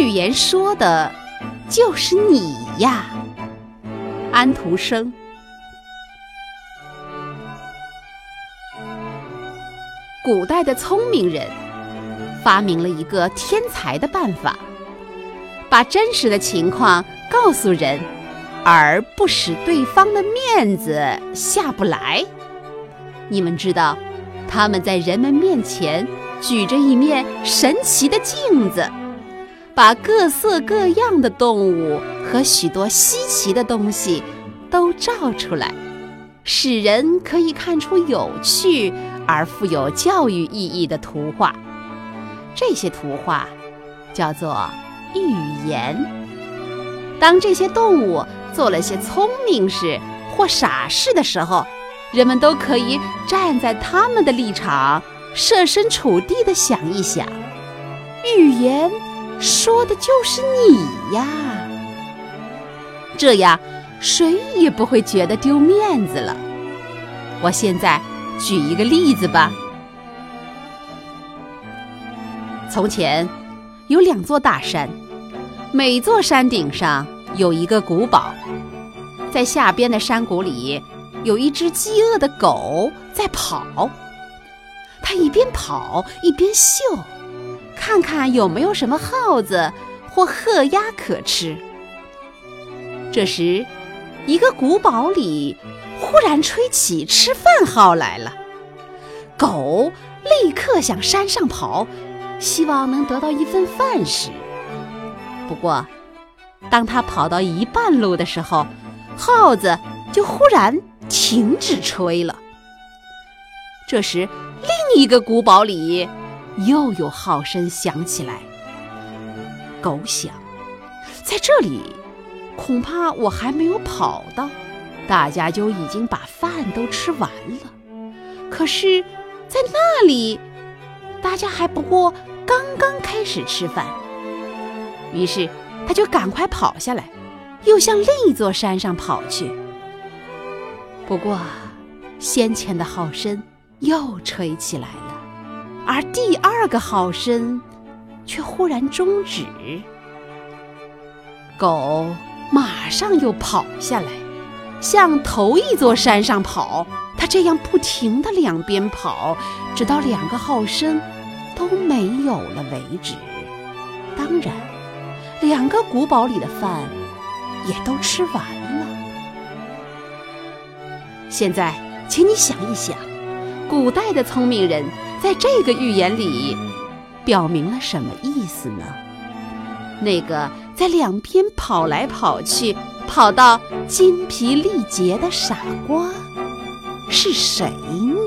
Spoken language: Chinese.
预言说的，就是你呀，安徒生。古代的聪明人发明了一个天才的办法，把真实的情况告诉人，而不使对方的面子下不来。你们知道，他们在人们面前举着一面神奇的镜子，把各色各样的动物和许多稀奇的东西都照出来，使人可以看出有趣。而富有教育意义的图画，这些图画叫做寓言。当这些动物做了些聪明事或傻事的时候，人们都可以站在他们的立场，设身处地的想一想，寓言说的就是你呀。这样，谁也不会觉得丢面子了。我现在。举一个例子吧。从前有两座大山，每座山顶上有一个古堡。在下边的山谷里，有一只饥饿的狗在跑。它一边跑一边嗅，看看有没有什么耗子或鹤鸭可吃。这时，一个古堡里。忽然吹起吃饭号来了，狗立刻向山上跑，希望能得到一份饭食。不过，当他跑到一半路的时候，耗子就忽然停止吹了。这时，另一个古堡里又有号声响起来。狗想，在这里，恐怕我还没有跑到。大家就已经把饭都吃完了，可是，在那里，大家还不过刚刚开始吃饭。于是，他就赶快跑下来，又向另一座山上跑去。不过，先前的号声又吹起来了，而第二个号声却忽然终止。狗马上又跑下来。向头一座山上跑，它这样不停地两边跑，直到两个号声都没有了为止。当然，两个古堡里的饭也都吃完了。现在，请你想一想，古代的聪明人在这个寓言里表明了什么意思呢？那个在两边跑来跑去。跑到精疲力竭的傻瓜是谁呢？